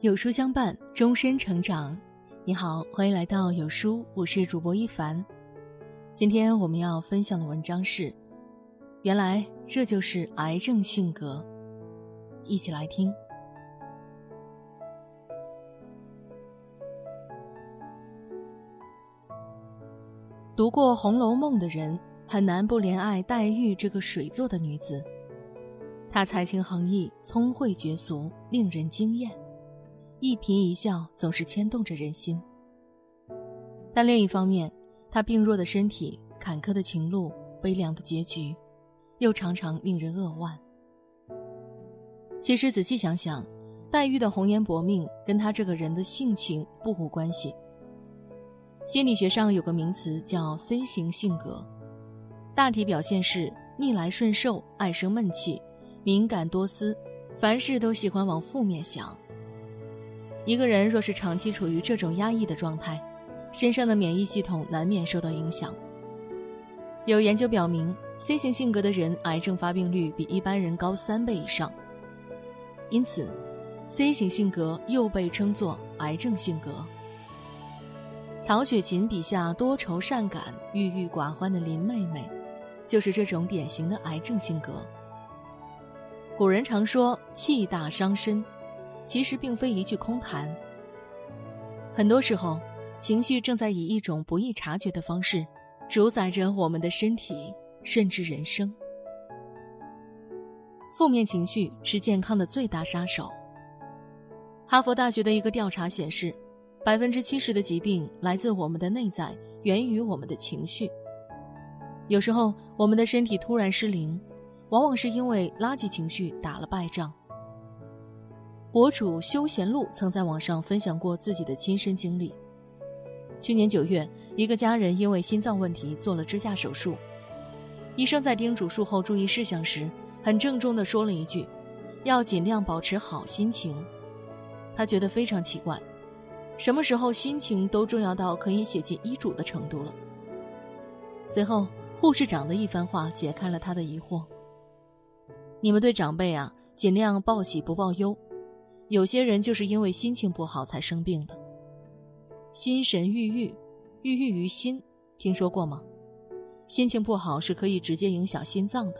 有书相伴，终身成长。你好，欢迎来到有书，我是主播一凡。今天我们要分享的文章是：原来这就是癌症性格。一起来听。读过《红楼梦》的人，很难不怜爱黛玉这个水做的女子。她才情横溢，聪慧绝俗，令人惊艳。一颦一笑总是牵动着人心，但另一方面，他病弱的身体、坎坷的情路、悲凉的结局，又常常令人扼腕。其实仔细想想，黛玉的红颜薄命跟她这个人的性情不无关系。心理学上有个名词叫 C 型性格，大体表现是逆来顺受、爱生闷气、敏感多思，凡事都喜欢往负面想。一个人若是长期处于这种压抑的状态，身上的免疫系统难免受到影响。有研究表明，C 型性格的人癌症发病率比一般人高三倍以上。因此，C 型性格又被称作癌症性格。曹雪芹笔下多愁善感、郁郁寡欢的林妹妹，就是这种典型的癌症性格。古人常说“气大伤身”。其实并非一句空谈。很多时候，情绪正在以一种不易察觉的方式，主宰着我们的身体，甚至人生。负面情绪是健康的最大杀手。哈佛大学的一个调查显示，百分之七十的疾病来自我们的内在，源于我们的情绪。有时候，我们的身体突然失灵，往往是因为垃圾情绪打了败仗。博主休闲路曾在网上分享过自己的亲身经历。去年九月，一个家人因为心脏问题做了支架手术，医生在叮嘱术后注意事项时，很郑重地说了一句：“要尽量保持好心情。”他觉得非常奇怪，什么时候心情都重要到可以写进医嘱的程度了？随后，护士长的一番话解开了他的疑惑：“你们对长辈啊，尽量报喜不报忧。”有些人就是因为心情不好才生病的。心神郁郁，郁郁于心，听说过吗？心情不好是可以直接影响心脏的。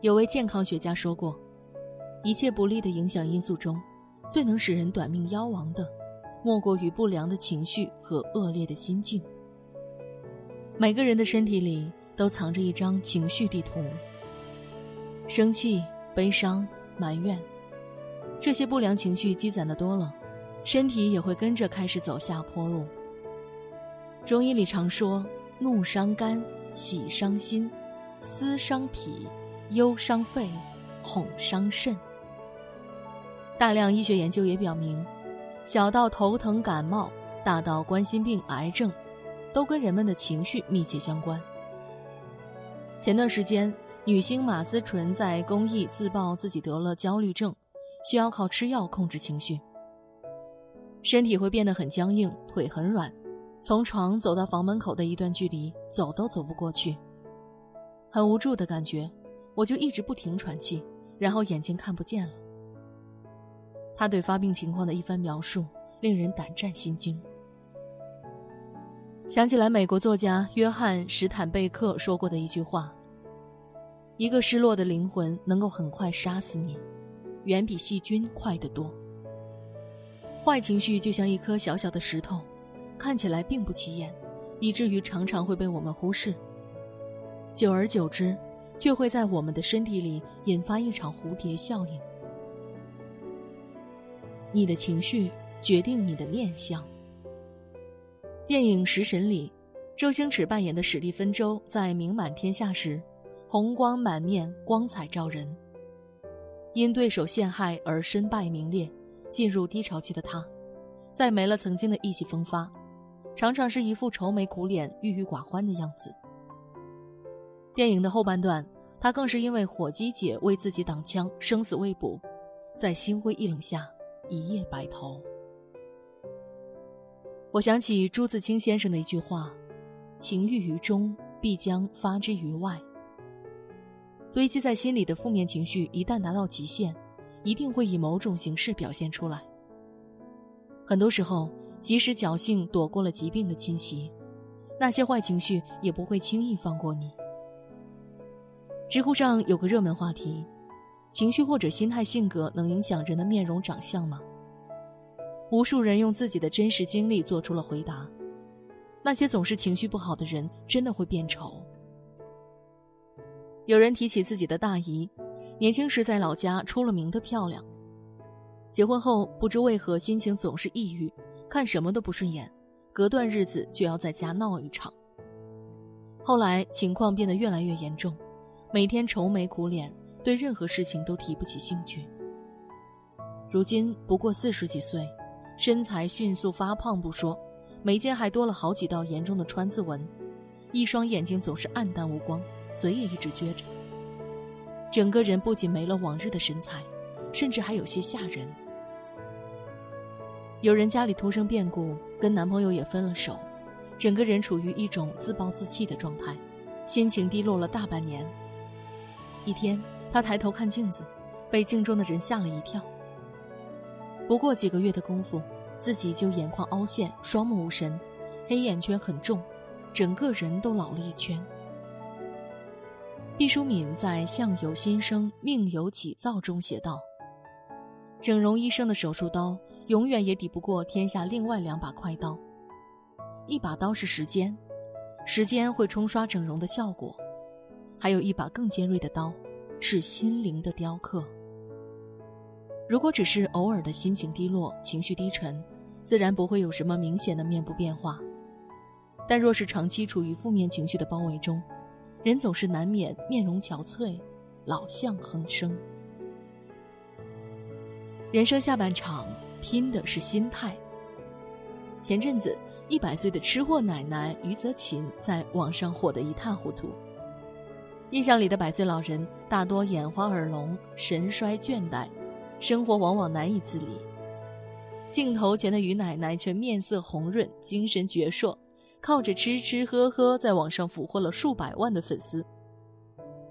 有位健康学家说过，一切不利的影响因素中，最能使人短命夭亡的，莫过于不良的情绪和恶劣的心境。每个人的身体里都藏着一张情绪地图。生气、悲伤、埋怨。这些不良情绪积攒的多了，身体也会跟着开始走下坡路。中医里常说：怒伤肝，喜伤心，思伤脾，忧伤肺，恐伤肾。大量医学研究也表明，小到头疼感冒，大到冠心病、癌症，都跟人们的情绪密切相关。前段时间，女星马思纯在公益自曝自己得了焦虑症。需要靠吃药控制情绪，身体会变得很僵硬，腿很软，从床走到房门口的一段距离，走都走不过去，很无助的感觉。我就一直不停喘气，然后眼睛看不见了。他对发病情况的一番描述，令人胆战心惊。想起来美国作家约翰·史坦贝克说过的一句话：“一个失落的灵魂能够很快杀死你。”远比细菌快得多。坏情绪就像一颗小小的石头，看起来并不起眼，以至于常常会被我们忽视。久而久之，却会在我们的身体里引发一场蝴蝶效应。你的情绪决定你的面相。电影《食神》里，周星驰扮演的史蒂芬周在名满天下时，红光满面，光彩照人。因对手陷害而身败名裂，进入低潮期的他，再没了曾经的意气风发，常常是一副愁眉苦脸、郁郁寡欢的样子。电影的后半段，他更是因为火鸡姐为自己挡枪，生死未卜，在心灰意冷下一夜白头。我想起朱自清先生的一句话：“情郁于中，必将发之于外。”堆积在心里的负面情绪一旦达到极限，一定会以某种形式表现出来。很多时候，即使侥幸躲过了疾病的侵袭，那些坏情绪也不会轻易放过你。知乎上有个热门话题：情绪或者心态性格能影响人的面容长相吗？无数人用自己的真实经历做出了回答。那些总是情绪不好的人，真的会变丑。有人提起自己的大姨，年轻时在老家出了名的漂亮。结婚后不知为何心情总是抑郁，看什么都不顺眼，隔段日子就要在家闹一场。后来情况变得越来越严重，每天愁眉苦脸，对任何事情都提不起兴趣。如今不过四十几岁，身材迅速发胖不说，眉间还多了好几道严重的川字纹，一双眼睛总是暗淡无光。嘴也一直撅着，整个人不仅没了往日的神采，甚至还有些吓人。有人家里突生变故，跟男朋友也分了手，整个人处于一种自暴自弃的状态，心情低落了大半年。一天，她抬头看镜子，被镜中的人吓了一跳。不过几个月的功夫，自己就眼眶凹陷，双目无神，黑眼圈很重，整个人都老了一圈。毕淑敏在《相由心生，命由己造》中写道：“整容医生的手术刀永远也抵不过天下另外两把快刀。一把刀是时间，时间会冲刷整容的效果；还有一把更尖锐的刀，是心灵的雕刻。如果只是偶尔的心情低落、情绪低沉，自然不会有什么明显的面部变化。但若是长期处于负面情绪的包围中，人总是难免面容憔悴，老相横生。人生下半场拼的是心态。前阵子，一百岁的吃货奶奶余则勤在网上火得一塌糊涂。印象里的百岁老人大多眼花耳聋、神衰倦怠，生活往往难以自理。镜头前的余奶奶却面色红润、精神矍铄。靠着吃吃喝喝，在网上俘获了数百万的粉丝。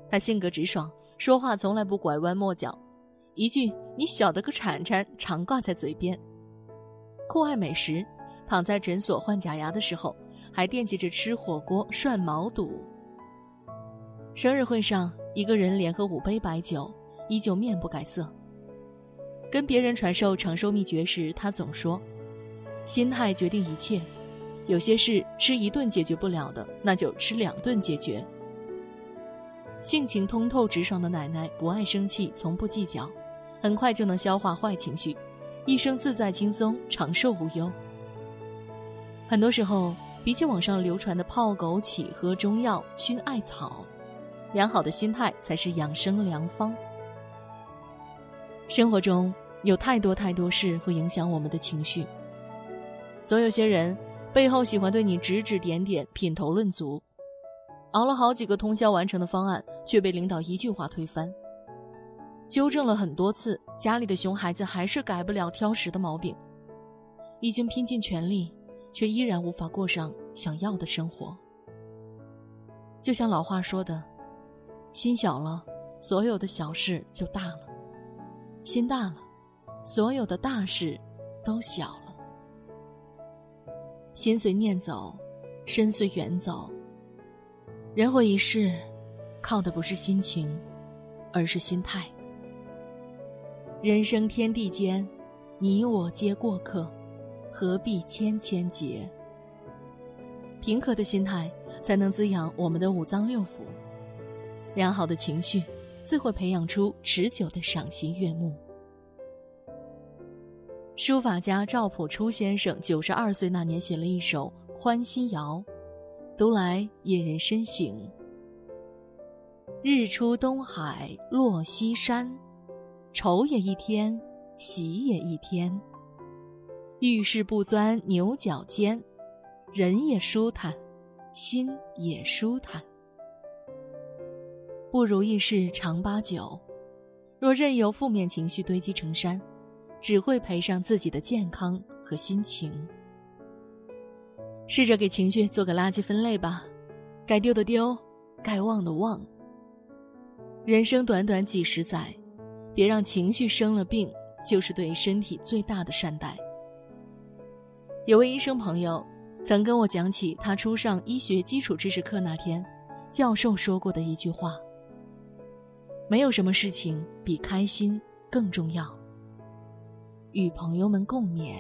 他性格直爽，说话从来不拐弯抹角，一句“你晓得个铲铲”常挂在嘴边。酷爱美食，躺在诊所换假牙的时候，还惦记着吃火锅涮毛肚。生日会上，一个人连喝五杯白酒，依旧面不改色。跟别人传授长寿秘诀时，他总说：“心态决定一切。”有些事吃一顿解决不了的，那就吃两顿解决。性情通透直爽的奶奶不爱生气，从不计较，很快就能消化坏情绪，一生自在轻松，长寿无忧。很多时候，比起网上流传的泡枸杞、喝中药、熏艾草，良好的心态才是养生良方。生活中有太多太多事会影响我们的情绪，总有些人。背后喜欢对你指指点点、品头论足，熬了好几个通宵完成的方案，却被领导一句话推翻。纠正了很多次，家里的熊孩子还是改不了挑食的毛病。已经拼尽全力，却依然无法过上想要的生活。就像老话说的：“心小了，所有的小事就大了；心大了，所有的大事都小了。”心随念走，身随缘走。人活一世，靠的不是心情，而是心态。人生天地间，你我皆过客，何必千千结？平和的心态，才能滋养我们的五脏六腑。良好的情绪，自会培养出持久的赏心悦目。书法家赵朴初先生九十二岁那年写了一首《欢心谣》，读来引人深省。日出东海落西山，愁也一天，喜也一天。遇事不钻牛角尖，人也舒坦，心也舒坦。不如意事常八九，若任由负面情绪堆积成山。只会赔上自己的健康和心情。试着给情绪做个垃圾分类吧，该丢的丢，该忘的忘。人生短短几十载，别让情绪生了病，就是对身体最大的善待。有位医生朋友曾跟我讲起他初上医学基础知识课那天，教授说过的一句话：“没有什么事情比开心更重要。”与朋友们共勉。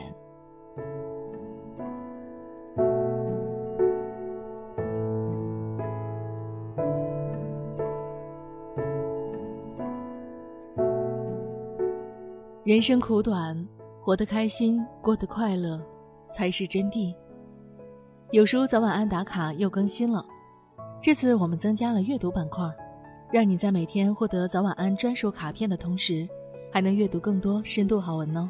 人生苦短，活得开心，过得快乐，才是真谛。有书早晚安打卡又更新了，这次我们增加了阅读板块，让你在每天获得早晚安专属卡片的同时，还能阅读更多深度好文哦。